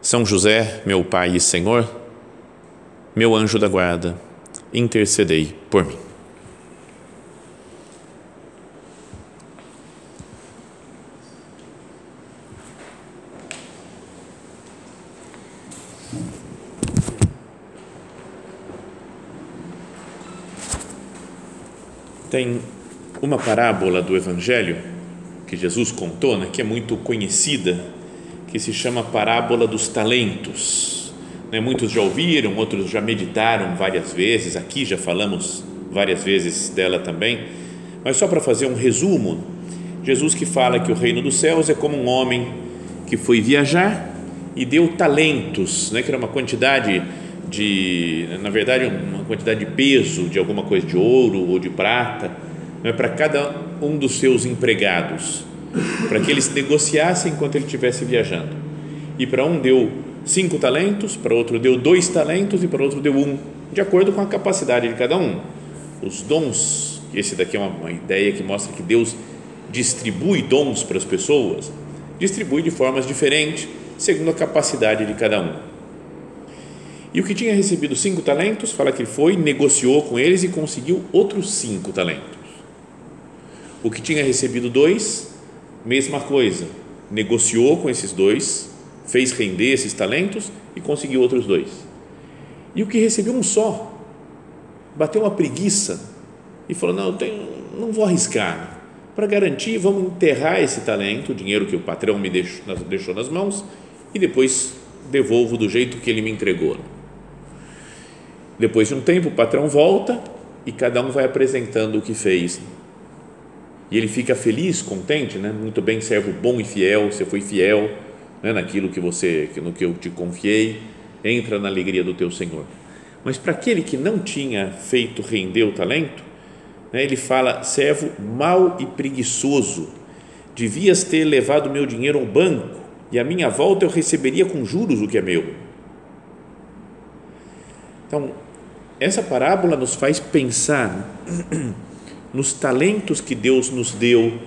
São José, meu Pai e Senhor, meu anjo da guarda, intercedei por mim. Tem uma parábola do Evangelho que Jesus contou, né, que é muito conhecida, que se chama Parábola dos Talentos. Né, muitos já ouviram, outros já meditaram várias vezes, aqui já falamos várias vezes dela também, mas só para fazer um resumo, Jesus que fala que o reino dos céus é como um homem que foi viajar e deu talentos, né, que era uma quantidade de, na verdade, uma quantidade de peso de alguma coisa de ouro ou de prata, né, para cada um dos seus empregados, para que eles negociassem enquanto ele estivesse viajando. E para um deu cinco talentos, para outro deu dois talentos e para outro deu um, de acordo com a capacidade de cada um. Os dons, esse daqui é uma, uma ideia que mostra que Deus distribui dons para as pessoas, distribui de formas diferentes, segundo a capacidade de cada um. E o que tinha recebido cinco talentos, fala que ele foi, negociou com eles e conseguiu outros cinco talentos. O que tinha recebido dois, mesma coisa, negociou com esses dois, fez render esses talentos e conseguiu outros dois. E o que recebeu um só, bateu uma preguiça e falou: Não, eu tenho, não vou arriscar. Para garantir, vamos enterrar esse talento, o dinheiro que o patrão me deixou, deixou nas mãos, e depois devolvo do jeito que ele me entregou. Depois de um tempo, o patrão volta e cada um vai apresentando o que fez e ele fica feliz, contente, né? Muito bem, servo bom e fiel, você foi fiel né? naquilo que você, no que eu te confiei, entra na alegria do teu Senhor. Mas para aquele que não tinha feito render o talento, né? ele fala, servo mau e preguiçoso, devias ter levado meu dinheiro ao banco e a minha volta eu receberia com juros o que é meu. Então, essa parábola nos faz pensar nos talentos que Deus nos deu,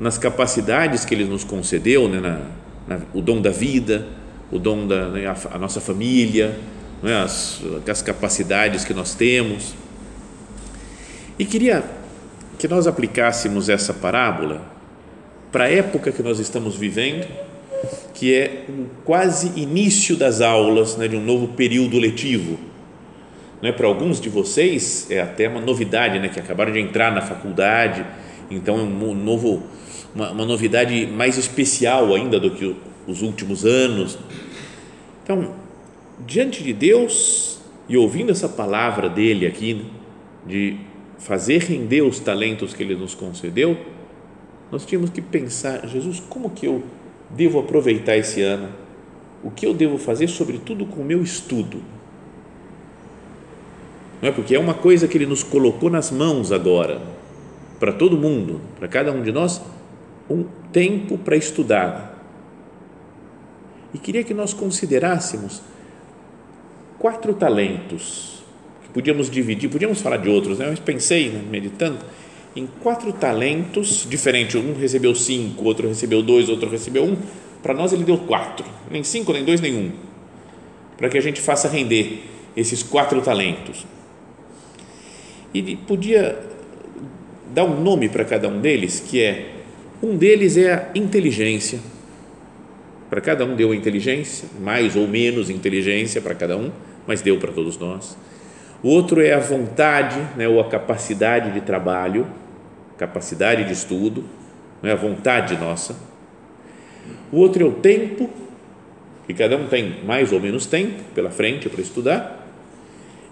nas capacidades que Ele nos concedeu, né, na, na, o dom da vida, o dom da né, a, a, nossa família, né, as, as capacidades que nós temos. E queria que nós aplicássemos essa parábola para a época que nós estamos vivendo, que é o quase início das aulas né, de um novo período letivo é para alguns de vocês é até uma novidade, né, que acabaram de entrar na faculdade, então é um novo, uma, uma novidade mais especial ainda do que os últimos anos. Então, diante de Deus e ouvindo essa palavra dele aqui, né, de fazer render os talentos que ele nos concedeu, nós tínhamos que pensar, Jesus, como que eu devo aproveitar esse ano? O que eu devo fazer, sobretudo com o meu estudo? Não é? Porque é uma coisa que Ele nos colocou nas mãos agora, para todo mundo, para cada um de nós, um tempo para estudar. E queria que nós considerássemos quatro talentos que podíamos dividir, podíamos falar de outros, né? mas pensei, né, meditando, em quatro talentos diferentes. Um recebeu cinco, outro recebeu dois, outro recebeu um. Para nós ele deu quatro, nem cinco, nem dois, nem um, para que a gente faça render esses quatro talentos e podia dar um nome para cada um deles, que é um deles é a inteligência. Para cada um deu inteligência, mais ou menos inteligência para cada um, mas deu para todos nós. O outro é a vontade, né, ou a capacidade de trabalho, capacidade de estudo, não é a vontade nossa. O outro é o tempo, que cada um tem mais ou menos tempo pela frente para estudar.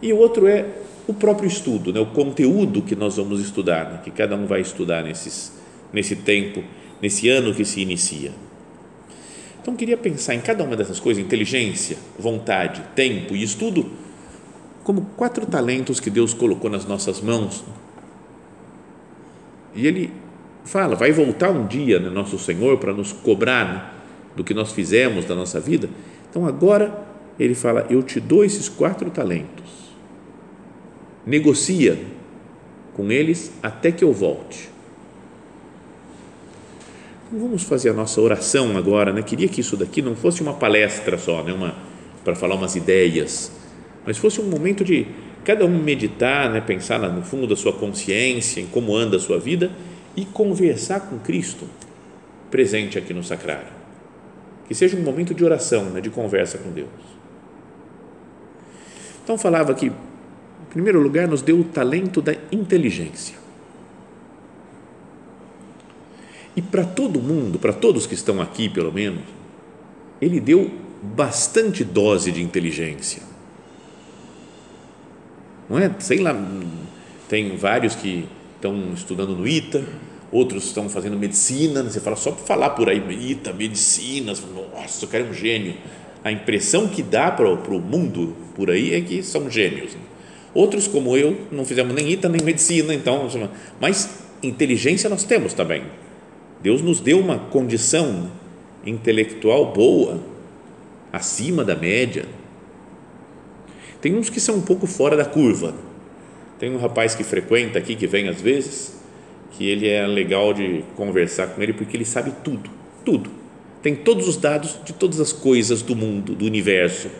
E o outro é o próprio estudo, né, o conteúdo que nós vamos estudar, né, que cada um vai estudar nesses, nesse tempo, nesse ano que se inicia. Então, queria pensar em cada uma dessas coisas, inteligência, vontade, tempo e estudo, como quatro talentos que Deus colocou nas nossas mãos. E Ele fala, vai voltar um dia, né, nosso Senhor, para nos cobrar né, do que nós fizemos da nossa vida. Então, agora, Ele fala, eu te dou esses quatro talentos. Negocia com eles até que eu volte. Vamos fazer a nossa oração agora, né? Queria que isso daqui não fosse uma palestra só, né? Uma para falar umas ideias, mas fosse um momento de cada um meditar, né? Pensar no fundo da sua consciência, em como anda a sua vida e conversar com Cristo presente aqui no sacrário. Que seja um momento de oração, né? De conversa com Deus. Então falava que, primeiro lugar, nos deu o talento da inteligência E para todo mundo, para todos que estão aqui, pelo menos, ele deu bastante dose de inteligência. Não é? Sei lá, tem vários que estão estudando no ITA, outros estão fazendo medicina, você fala só para falar por aí, ITA, medicina, nossa, o cara é um gênio. A impressão que dá para, o mundo por aí é que são gênios. Outros, como eu, não fizemos nem ITA nem medicina, então, mas inteligência nós temos também Deus nos deu uma condição intelectual boa, acima da média. Tem uns que são um pouco fora da curva. Tem um rapaz que frequenta aqui, que vem às vezes, que ele é legal de conversar com ele porque ele sabe tudo, tudo. Tem todos os dados de todas as coisas do mundo, do universo.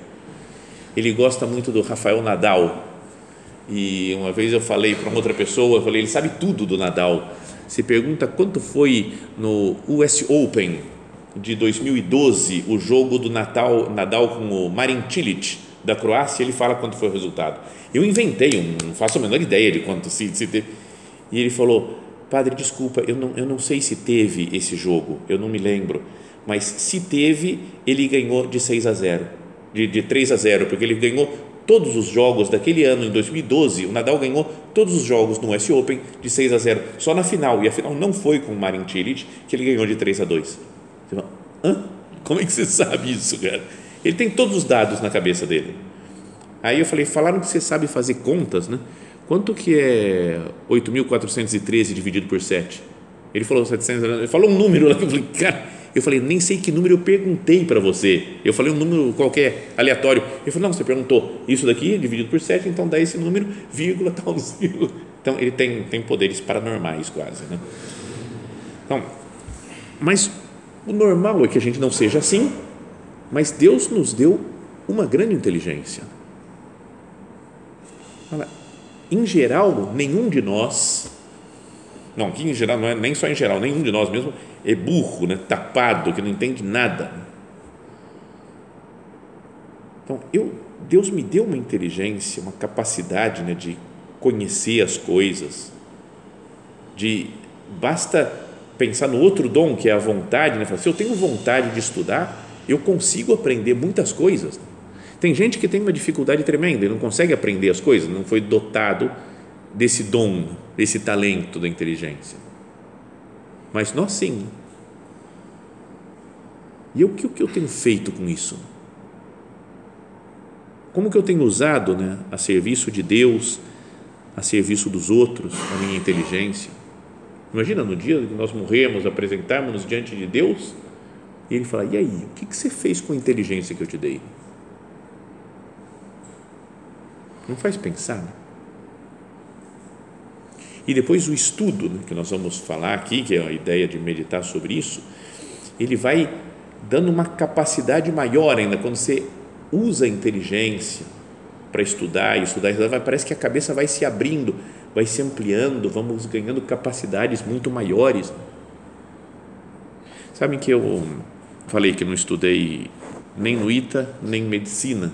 Ele gosta muito do Rafael Nadal. E uma vez eu falei para outra pessoa, eu falei, ele sabe tudo do Nadal se pergunta quanto foi no US Open de 2012 o jogo do Natal, Nadal com o Marin Cilic da Croácia, ele fala quanto foi o resultado. Eu inventei, um, não faço a menor ideia de quanto se, se teve. E ele falou: Padre, desculpa, eu não, eu não sei se teve esse jogo, eu não me lembro, mas se teve, ele ganhou de 6 a 0, de, de 3 a 0, porque ele ganhou todos os jogos daquele ano, em 2012, o Nadal ganhou todos os jogos no US Open de 6 a 0, só na final, e a final não foi com o Marin Cilic, que ele ganhou de 3 a 2. Você fala, hã? Como é que você sabe isso, cara? Ele tem todos os dados na cabeça dele. Aí eu falei, falaram que você sabe fazer contas, né? Quanto que é 8.413 dividido por 7? Ele falou 700, ele falou um número lá eu falei, cara, eu falei, nem sei que número eu perguntei para você. Eu falei um número qualquer, aleatório. Ele falou, não, você perguntou isso daqui dividido por 7, então dá esse número, vírgula, tal, vírgula. Então, ele tem, tem poderes paranormais quase. Né? Então, mas o normal é que a gente não seja assim, mas Deus nos deu uma grande inteligência. Em geral, nenhum de nós, não, aqui em geral, não é nem só em geral, nenhum de nós mesmo é burro, né? tapado, que não entende nada. Então, eu, Deus me deu uma inteligência, uma capacidade né, de conhecer as coisas, de basta pensar no outro dom que é a vontade, né? se eu tenho vontade de estudar, eu consigo aprender muitas coisas. Tem gente que tem uma dificuldade tremenda e não consegue aprender as coisas, não foi dotado desse dom, desse talento da inteligência. Mas nós sim. E o que, o que eu tenho feito com isso? Como que eu tenho usado né, a serviço de Deus, a serviço dos outros, a minha inteligência? Imagina no dia que nós morremos, apresentarmos diante de Deus e Ele fala: E aí, o que, que você fez com a inteligência que eu te dei? Não faz pensar, né? E depois o estudo, né, que nós vamos falar aqui, que é a ideia de meditar sobre isso, ele vai dando uma capacidade maior ainda quando você usa a inteligência para estudar estudar, estudar parece que a cabeça vai se abrindo, vai se ampliando, vamos ganhando capacidades muito maiores. Sabem que eu falei que não estudei nem no ITA, nem medicina,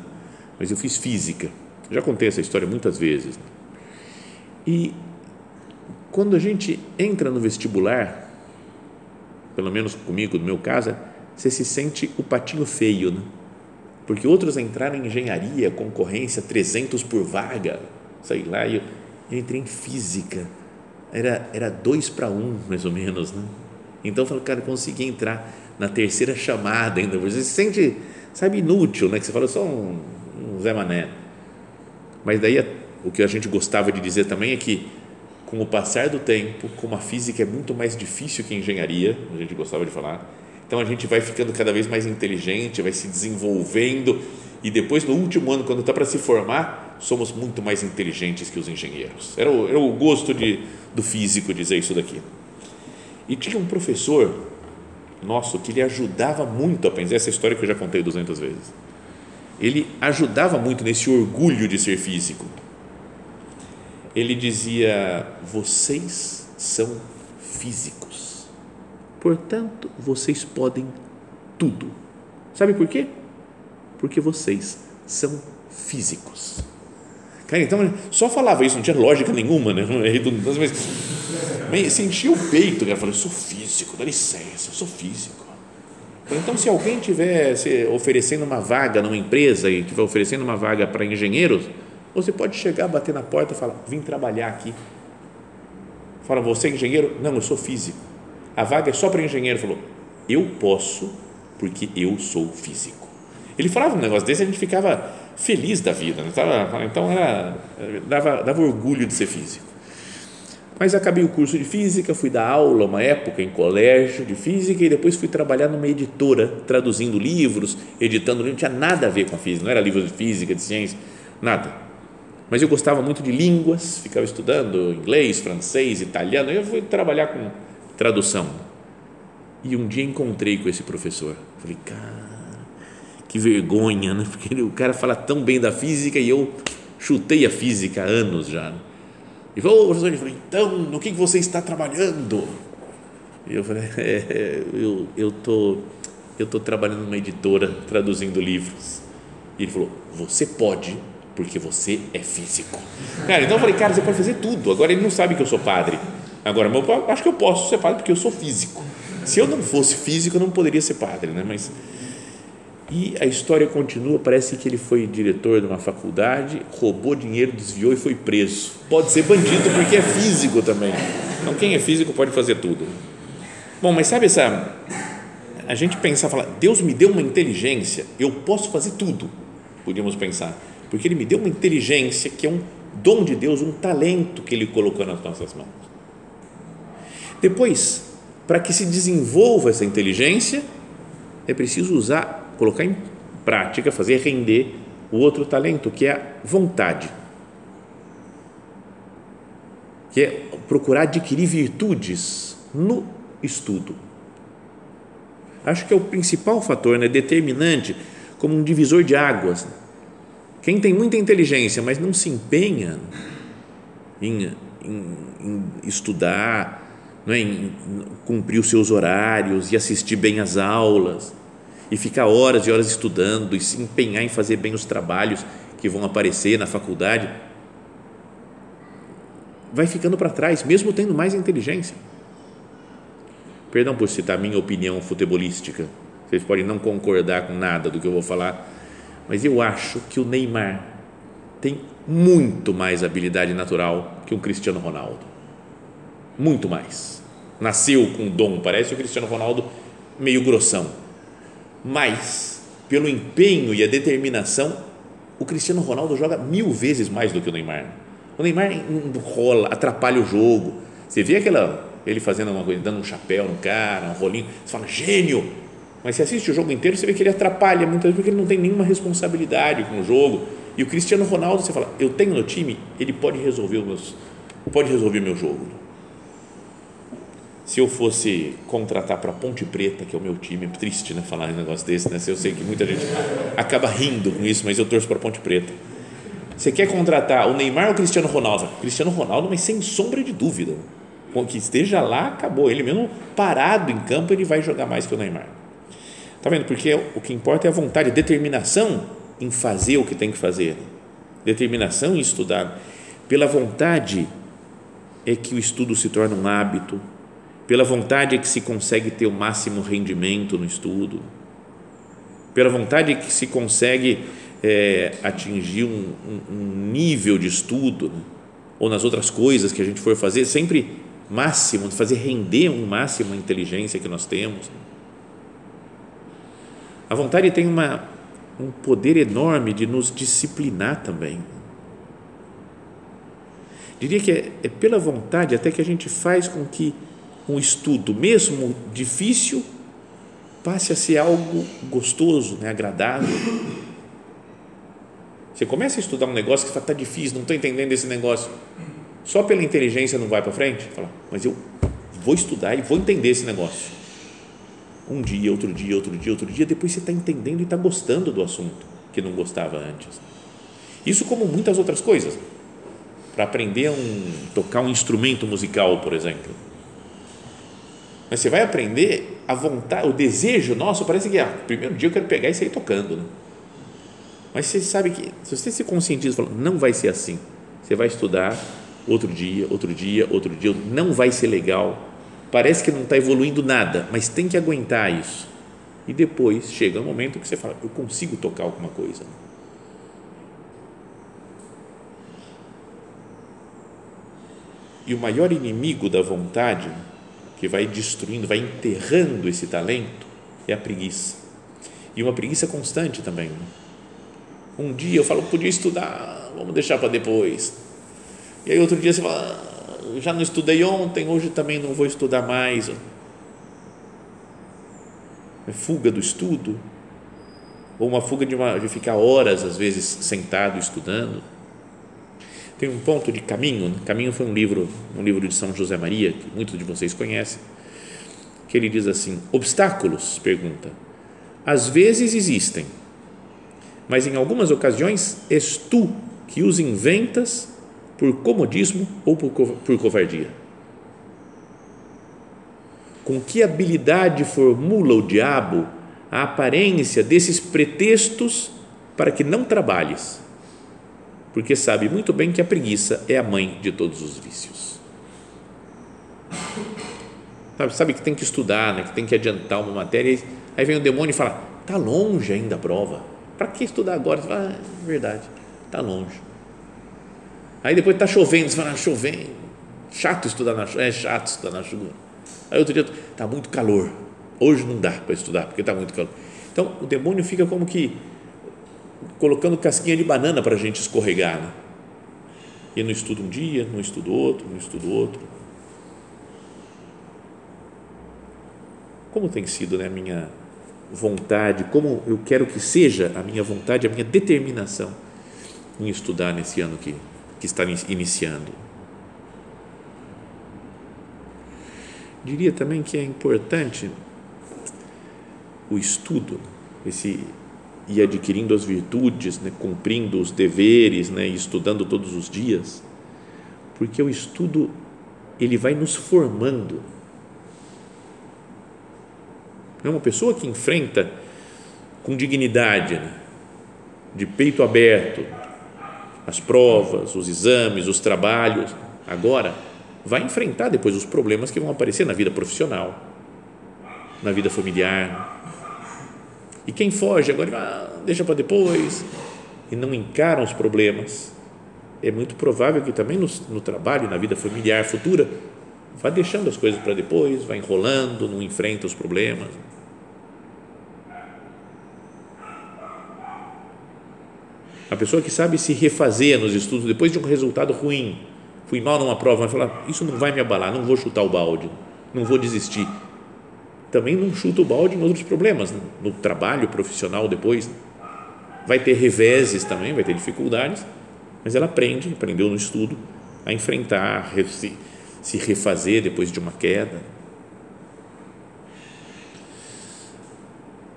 mas eu fiz física. Já contei essa história muitas vezes. E quando a gente entra no vestibular, pelo menos comigo, no meu caso, você se sente o patinho feio, né? Porque outros entraram em engenharia, concorrência, 300 por vaga, sei lá, eu, eu entrei em física, era, era dois para um, mais ou menos, né? Então eu falo, cara, consegui entrar na terceira chamada ainda. Você se sente, sabe, inútil, né? Que você fala, sou um, um Zé Mané. Mas daí o que a gente gostava de dizer também é que com o passar do tempo, como a física é muito mais difícil que a engenharia, a gente gostava de falar, então a gente vai ficando cada vez mais inteligente, vai se desenvolvendo e depois no último ano, quando está para se formar, somos muito mais inteligentes que os engenheiros. Era o, era o gosto de, do físico dizer isso daqui. E tinha um professor nosso que ele ajudava muito a pensar, essa história que eu já contei 200 vezes. Ele ajudava muito nesse orgulho de ser físico. Ele dizia: vocês são físicos, portanto, vocês podem tudo. Sabe por quê? Porque vocês são físicos. Cara, então, só falava isso, não tinha lógica nenhuma, né? Mas sentia o peito, cara, falou, eu sou físico, dá licença, eu sou físico. Então, se alguém estiver oferecendo uma vaga numa empresa e estiver oferecendo uma vaga para engenheiros, você pode chegar, bater na porta e falar, vim trabalhar aqui. Fala, você é engenheiro? Não, eu sou físico. A vaga é só para engenheiro. Falou, eu posso porque eu sou físico. Ele falava um negócio desse, a gente ficava feliz da vida. Né? Então, era, dava, dava orgulho de ser físico. Mas acabei o curso de física, fui dar aula uma época em colégio de física e depois fui trabalhar numa editora, traduzindo livros, editando livros, não tinha nada a ver com a física, não era livros de física, de ciência, nada. Mas eu gostava muito de línguas, ficava estudando inglês, francês, italiano, eu fui trabalhar com tradução. E um dia encontrei com esse professor. Falei, cara, que vergonha, né? Porque o cara fala tão bem da física e eu chutei a física há anos já. E falou, professor, ele falou, então, no que você está trabalhando? E eu falei, é, eu eu tô eu tô trabalhando numa editora traduzindo livros. E ele falou, você pode porque você é físico. Cara, então eu falei, cara, você pode fazer tudo. Agora ele não sabe que eu sou padre. Agora, meu, acho que eu posso ser padre porque eu sou físico. Se eu não fosse físico, eu não poderia ser padre, né? Mas e a história continua, parece que ele foi diretor de uma faculdade, roubou dinheiro, desviou e foi preso. Pode ser bandido porque é físico também. Então quem é físico pode fazer tudo. Bom, mas sabe essa a gente pensar, falar, Deus me deu uma inteligência, eu posso fazer tudo. Podíamos pensar, porque ele me deu uma inteligência que é um dom de Deus, um talento que ele colocou nas nossas mãos. Depois, para que se desenvolva essa inteligência, é preciso usar colocar em prática, fazer render o outro talento, que é a vontade. Que é procurar adquirir virtudes no estudo. Acho que é o principal fator, né, determinante, como um divisor de águas. Quem tem muita inteligência, mas não se empenha em, em, em estudar, não é, em cumprir os seus horários e assistir bem às aulas, e ficar horas e horas estudando e se empenhar em fazer bem os trabalhos que vão aparecer na faculdade, vai ficando para trás, mesmo tendo mais inteligência. Perdão por citar minha opinião futebolística, vocês podem não concordar com nada do que eu vou falar, mas eu acho que o Neymar tem muito mais habilidade natural que um Cristiano Ronaldo. Muito mais. Nasceu com dom, parece o Cristiano Ronaldo meio grossão mas pelo empenho e a determinação, o Cristiano Ronaldo joga mil vezes mais do que o Neymar. O Neymar rola, atrapalha o jogo. Você vê aquela ele fazendo uma coisa, dando um chapéu no cara, um rolinho, você fala gênio. Mas você assiste o jogo inteiro, você vê que ele atrapalha muitas vezes porque ele não tem nenhuma responsabilidade com o jogo. E o Cristiano Ronaldo, você fala, eu tenho no time, ele pode resolver os meus, pode resolver meu jogo se eu fosse contratar para Ponte Preta, que é o meu time, é triste, né, falar um negócio desse, né? Eu sei que muita gente acaba rindo com isso, mas eu torço para Ponte Preta. Você quer contratar o Neymar ou o Cristiano Ronaldo? Cristiano Ronaldo, mas sem sombra de dúvida. Que esteja lá, acabou. Ele mesmo parado em campo, ele vai jogar mais que o Neymar. Tá vendo? Porque o que importa é a vontade, a determinação em fazer o que tem que fazer. Determinação em estudar. Pela vontade é que o estudo se torna um hábito, pela vontade é que se consegue ter o máximo rendimento no estudo, pela vontade é que se consegue é, atingir um, um, um, nível de estudo, né? ou nas outras coisas que a gente for fazer, sempre máximo, fazer render um máximo a inteligência que nós temos. A vontade tem uma, um poder enorme de nos disciplinar também. Diria que é, é pela vontade até que a gente faz com que um estudo, mesmo difícil, passe a ser algo gostoso, né, agradável. Você começa a estudar um negócio que está difícil, não estou entendendo esse negócio. Só pela inteligência não vai para frente? Fala, mas eu vou estudar e vou entender esse negócio. Um dia, outro dia, outro dia, outro dia, depois você está entendendo e está gostando do assunto que não gostava antes. Isso como muitas outras coisas. Para aprender a um, tocar um instrumento musical, por exemplo. Mas você vai aprender a vontade, o desejo nosso parece que, ah, primeiro dia eu quero pegar e sair tocando. Né? Mas você sabe que, se você se conscientiza, fala, não vai ser assim. Você vai estudar outro dia, outro dia, outro dia, não vai ser legal. Parece que não está evoluindo nada, mas tem que aguentar isso. E depois chega um momento que você fala, eu consigo tocar alguma coisa. E o maior inimigo da vontade, que vai destruindo, vai enterrando esse talento, é a preguiça. E uma preguiça constante também. Né? Um dia eu falo, podia estudar, vamos deixar para depois. E aí outro dia você fala, já não estudei ontem, hoje também não vou estudar mais. É fuga do estudo, ou uma fuga de, uma, de ficar horas, às vezes, sentado estudando. Tem um ponto de Caminho, né? Caminho foi um livro, um livro de São José Maria, que muitos de vocês conhecem, que ele diz assim: obstáculos, pergunta, às vezes existem, mas em algumas ocasiões és tu que os inventas por comodismo ou por, por covardia. Com que habilidade formula o diabo a aparência desses pretextos para que não trabalhes? Porque sabe muito bem que a preguiça é a mãe de todos os vícios. Sabe, sabe que tem que estudar, né, que tem que adiantar uma matéria, aí vem o demônio e fala: está longe ainda a prova para que estudar agora? Você fala, ah, é verdade, está longe. Aí depois está chovendo, você fala, ah, chovendo, chato estudar na chuva, é chato estudar na chuva. Aí outro dia, está muito calor, hoje não dá para estudar, porque está muito calor. Então, o demônio fica como que colocando casquinha de banana para a gente escorregar, né? E não estuda um dia, não estuda outro, não estuda outro. Como tem sido né, a minha vontade, como eu quero que seja a minha vontade, a minha determinação em estudar nesse ano que, que está iniciando. Diria também que é importante o estudo, esse ir adquirindo as virtudes, né, cumprindo os deveres, né, estudando todos os dias, porque o estudo ele vai nos formando é uma pessoa que enfrenta com dignidade, né? de peito aberto, as provas, os exames, os trabalhos, agora vai enfrentar depois os problemas que vão aparecer na vida profissional, na vida familiar. E quem foge agora ah, deixa para depois e não encara os problemas, é muito provável que também no, no trabalho, na vida familiar futura, vai deixando as coisas para depois, vai enrolando, não enfrenta os problemas. A pessoa que sabe se refazer nos estudos depois de um resultado ruim, fui mal numa prova, vai falar: Isso não vai me abalar, não vou chutar o balde, não vou desistir. Também não chuta o balde em outros problemas, no trabalho profissional depois. Vai ter reveses também, vai ter dificuldades, mas ela aprende, aprendeu no estudo, a enfrentar, se, se refazer depois de uma queda.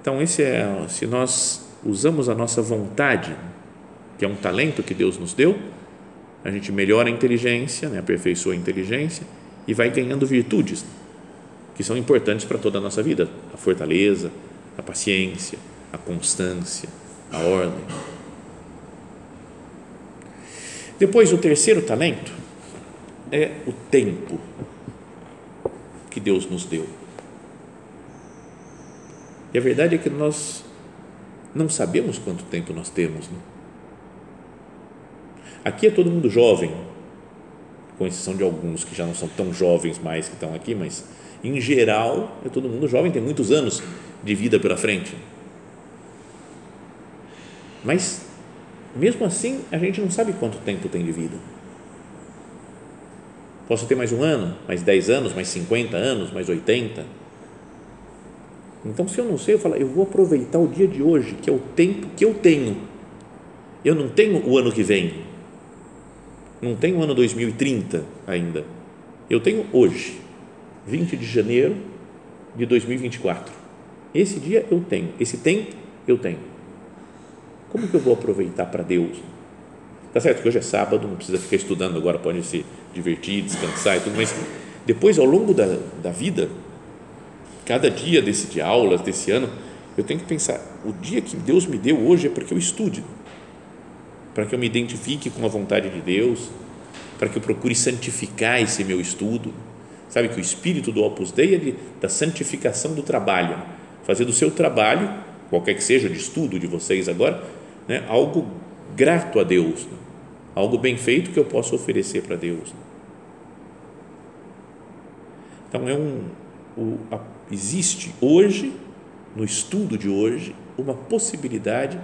Então, esse é, se nós usamos a nossa vontade que é um talento que Deus nos deu, a gente melhora a inteligência, né, aperfeiçoa a inteligência e vai ganhando virtudes que são importantes para toda a nossa vida: a fortaleza, a paciência, a constância, a ordem. Depois, o terceiro talento é o tempo que Deus nos deu. E a verdade é que nós não sabemos quanto tempo nós temos. Né? Aqui é todo mundo jovem. com exceção de alguns que já não são tão jovens mais que estão aqui, mas em geral é todo mundo jovem, tem muitos anos de vida pela frente. Mas mesmo assim, a gente não sabe quanto tempo tem de vida. Posso ter mais um ano, mais 10 anos, mais 50 anos, mais 80. Então, se eu não sei, eu falo, eu vou aproveitar o dia de hoje, que é o tempo que eu tenho. Eu não tenho o ano que vem. Não tenho o ano 2030 ainda. Eu tenho hoje, 20 de janeiro de 2024. Esse dia eu tenho, esse tempo eu tenho. Como que eu vou aproveitar para Deus? Tá certo que hoje é sábado, não precisa ficar estudando agora, pode se divertir, descansar e tudo, mas depois, ao longo da, da vida, cada dia desse de aulas, desse ano, eu tenho que pensar, o dia que Deus me deu hoje é para que eu estude, para que eu me identifique com a vontade de Deus, para que eu procure santificar esse meu estudo. Sabe que o espírito do Opus Dei é de, da santificação do trabalho, fazer do seu trabalho, qualquer que seja de estudo de vocês agora, né, algo grato a Deus, né, algo bem feito que eu possa oferecer para Deus. Né. Então é um, o, a, existe hoje no estudo de hoje uma possibilidade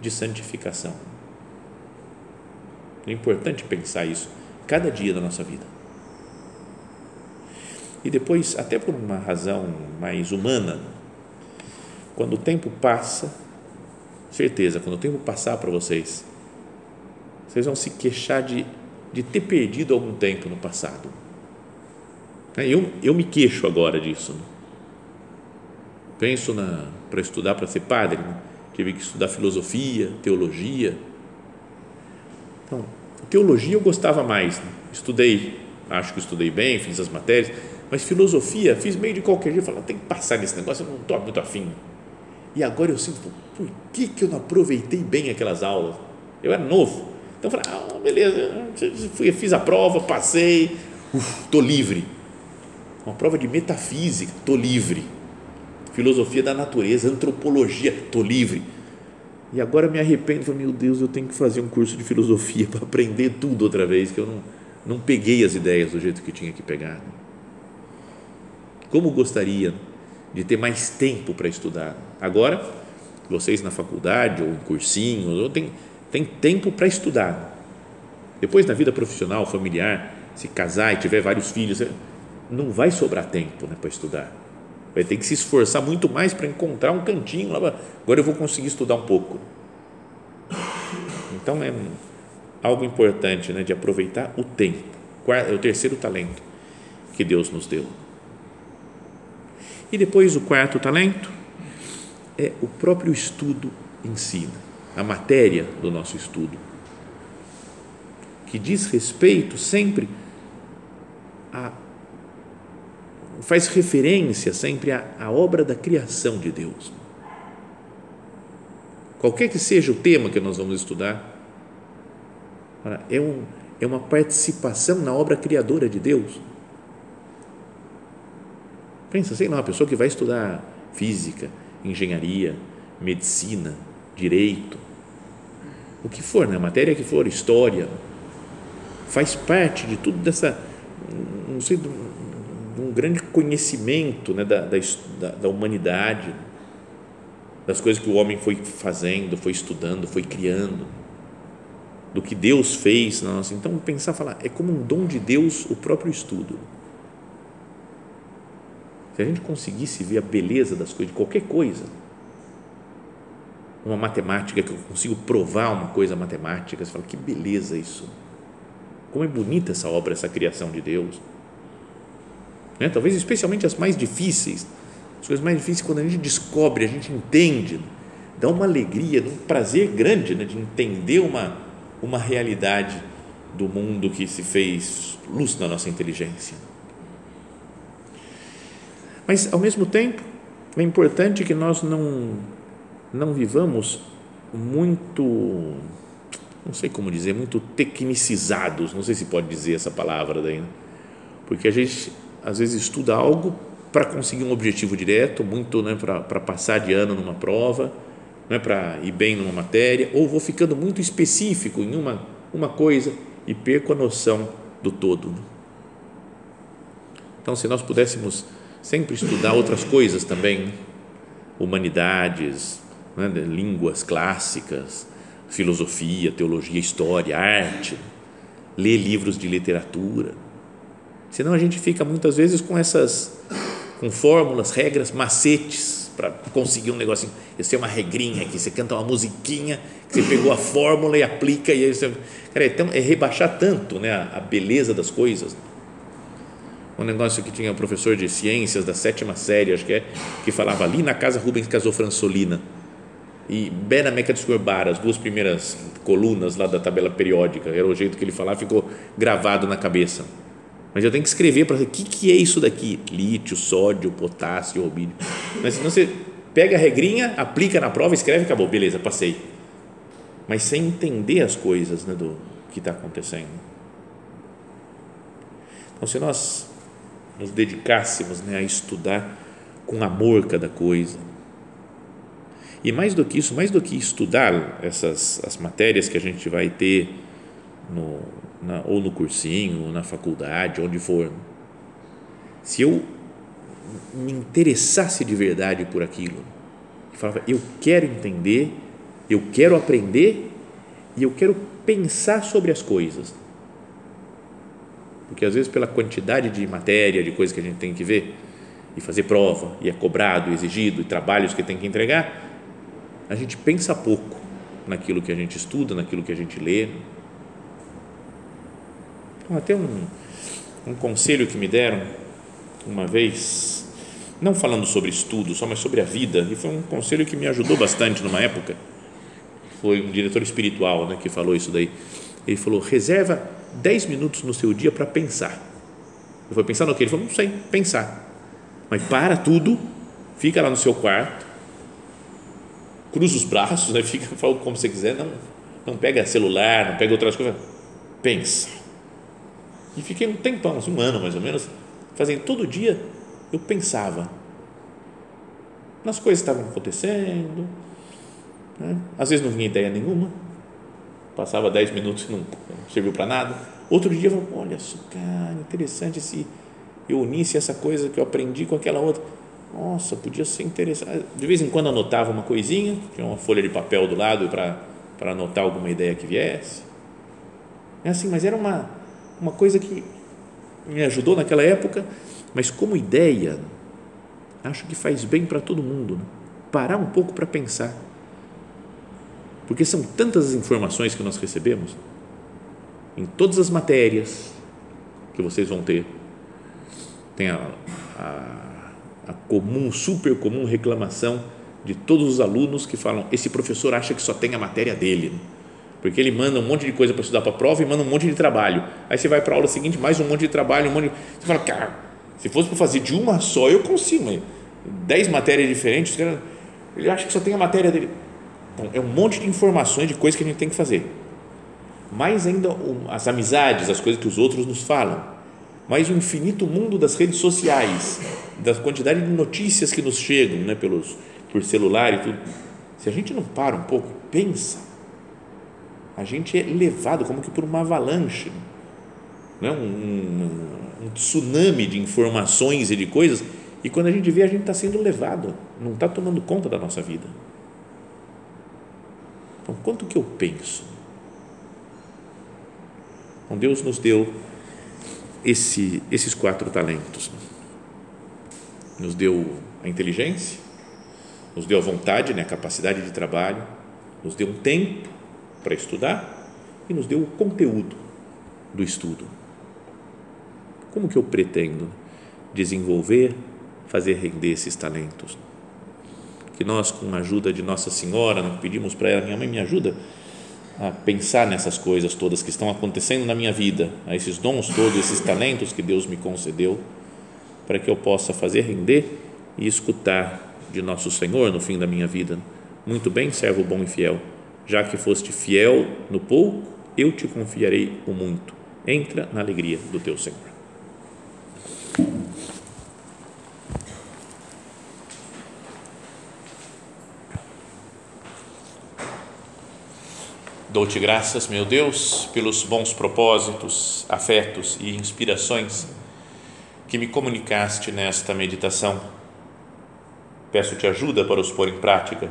de santificação. É importante pensar isso cada dia da nossa vida. E depois, até por uma razão mais humana, quando o tempo passa, certeza, quando o tempo passar para vocês, vocês vão se queixar de, de ter perdido algum tempo no passado. Eu, eu me queixo agora disso. Né? Penso para estudar para ser padre, né? tive que estudar filosofia, teologia. Então, teologia eu gostava mais, né? estudei, acho que estudei bem, fiz as matérias, mas filosofia fiz meio de qualquer jeito, falei, tem que passar nesse negócio, eu não estou muito afim. E agora eu sinto, por que, que eu não aproveitei bem aquelas aulas? Eu era novo. Então eu falei, ah, beleza, fui, fiz a prova, passei, estou livre. Uma prova de metafísica, estou livre. Filosofia da natureza, antropologia, estou livre. E agora me arrependo, falei, meu Deus, eu tenho que fazer um curso de filosofia para aprender tudo outra vez, que eu não, não peguei as ideias do jeito que tinha que pegar. Como gostaria de ter mais tempo para estudar. Agora, vocês na faculdade ou em cursinho, ou tem, tem tempo para estudar. Depois, na vida profissional, familiar, se casar e tiver vários filhos, não vai sobrar tempo né, para estudar. Vai ter que se esforçar muito mais para encontrar um cantinho. Lá, agora eu vou conseguir estudar um pouco. Então, é algo importante né, de aproveitar o tempo. É o terceiro talento que Deus nos deu. E depois o quarto talento é o próprio estudo em si, a matéria do nosso estudo, que diz respeito sempre a faz referência sempre à, à obra da criação de Deus. Qualquer que seja o tema que nós vamos estudar, é, um, é uma participação na obra criadora de Deus Pensa, sei lá, uma pessoa que vai estudar física, engenharia, medicina, direito, o que for, né? matéria que for, história, faz parte de tudo dessa, não sei, de um grande conhecimento né? da, da, da humanidade, das coisas que o homem foi fazendo, foi estudando, foi criando, do que Deus fez. Nossa. Então, pensar, falar, é como um dom de Deus o próprio estudo. Se a gente conseguisse ver a beleza das coisas, de qualquer coisa, uma matemática que eu consigo provar uma coisa matemática, você fala, que beleza isso. Como é bonita essa obra, essa criação de Deus. Né? Talvez especialmente as mais difíceis, as coisas mais difíceis, quando a gente descobre, a gente entende, dá uma alegria, um prazer grande né? de entender uma, uma realidade do mundo que se fez luz na nossa inteligência. Mas, ao mesmo tempo, é importante que nós não, não vivamos muito, não sei como dizer, muito tecnicizados, não sei se pode dizer essa palavra daí, né? porque a gente às vezes estuda algo para conseguir um objetivo direto, muito né, para passar de ano numa prova, né, para ir bem numa matéria, ou vou ficando muito específico em uma, uma coisa e perco a noção do todo. Então, se nós pudéssemos sempre estudar outras coisas também, humanidades, né, línguas clássicas, filosofia, teologia, história, arte, ler livros de literatura. Senão a gente fica muitas vezes com essas com fórmulas, regras, macetes para conseguir um negocinho. Isso é uma regrinha aqui, você canta uma musiquinha, você pegou a fórmula e aplica e aí você, cara, então é rebaixar tanto, né, a, a beleza das coisas. Um negócio que tinha um professor de ciências da sétima série, acho que é, que falava ali na casa Rubens casou Fransolina e Bena Meca de Scorbar, as duas primeiras colunas lá da tabela periódica, era o jeito que ele falava, ficou gravado na cabeça. Mas eu tenho que escrever para ver o que, que é isso daqui: lítio, sódio, potássio, rubídio. Mas senão você pega a regrinha, aplica na prova, escreve acabou, beleza, passei. Mas sem entender as coisas né, do que está acontecendo. Então, se nós nos dedicássemos né, a estudar com amor cada coisa, e mais do que isso, mais do que estudar essas as matérias que a gente vai ter no, na, ou no cursinho, ou na faculdade, onde for, se eu me interessasse de verdade por aquilo, e falava, eu quero entender, eu quero aprender e eu quero pensar sobre as coisas. Porque às vezes, pela quantidade de matéria, de coisas que a gente tem que ver, e fazer prova, e é cobrado, exigido, e trabalhos que tem que entregar, a gente pensa pouco naquilo que a gente estuda, naquilo que a gente lê. Até um, um conselho que me deram uma vez, não falando sobre estudo, só mas sobre a vida, e foi um conselho que me ajudou bastante numa época. Foi um diretor espiritual né, que falou isso daí. Ele falou: reserva 10 minutos no seu dia para pensar. Eu falei: pensar no quê? Ele falou: não sei, pensar. Mas para tudo, fica lá no seu quarto, cruza os braços, né? fica, fala como você quiser, não, não pega celular, não pega outras coisas, pensa. E fiquei um tempão, um ano mais ou menos, fazendo todo dia, eu pensava nas coisas que estavam acontecendo, né? às vezes não vinha ideia nenhuma, passava dez minutos e não, não serviu para nada. Outro dia eu falava, olha só, cara, interessante se eu unisse essa coisa que eu aprendi com aquela outra nossa, podia ser interessante. De vez em quando anotava uma coisinha, tinha uma folha de papel do lado para anotar alguma ideia que viesse. É assim, mas era uma, uma coisa que me ajudou naquela época, mas como ideia, acho que faz bem para todo mundo. Né? Parar um pouco para pensar. Porque são tantas as informações que nós recebemos, em todas as matérias que vocês vão ter. Tem a, a a comum, super comum reclamação de todos os alunos que falam: esse professor acha que só tem a matéria dele, porque ele manda um monte de coisa para estudar para a prova e manda um monte de trabalho. Aí você vai para a aula seguinte, mais um monte de trabalho, um monte de... Você fala, cara, se fosse para fazer de uma só, eu consigo, mas dez matérias diferentes, ele acha que só tem a matéria dele. Então, é um monte de informações, de coisas que a gente tem que fazer. Mais ainda as amizades, as coisas que os outros nos falam mas o infinito mundo das redes sociais, da quantidade de notícias que nos chegam né, pelos, por celular e tudo. Se a gente não para um pouco, pensa, a gente é levado como que por uma avalanche, né, um, um, tsunami de informações e de coisas, e quando a gente vê, a gente está sendo levado, não está tomando conta da nossa vida. Então, quanto que eu penso? Então, Deus nos deu esse, esses quatro talentos. Nos deu a inteligência, nos deu a vontade, né, a capacidade de trabalho, nos deu um tempo para estudar e nos deu o conteúdo do estudo. Como que eu pretendo desenvolver, fazer render esses talentos? Que nós, com a ajuda de Nossa Senhora, né, pedimos para ela, minha mãe me ajuda a pensar nessas coisas todas que estão acontecendo na minha vida, a esses dons todos, esses talentos que Deus me concedeu, para que eu possa fazer render e escutar de nosso Senhor no fim da minha vida. Muito bem, servo bom e fiel, já que foste fiel no pouco, eu te confiarei o muito. Entra na alegria do teu Senhor. Dou-te graças, meu Deus, pelos bons propósitos, afetos e inspirações que me comunicaste nesta meditação. Peço-te ajuda para os pôr em prática.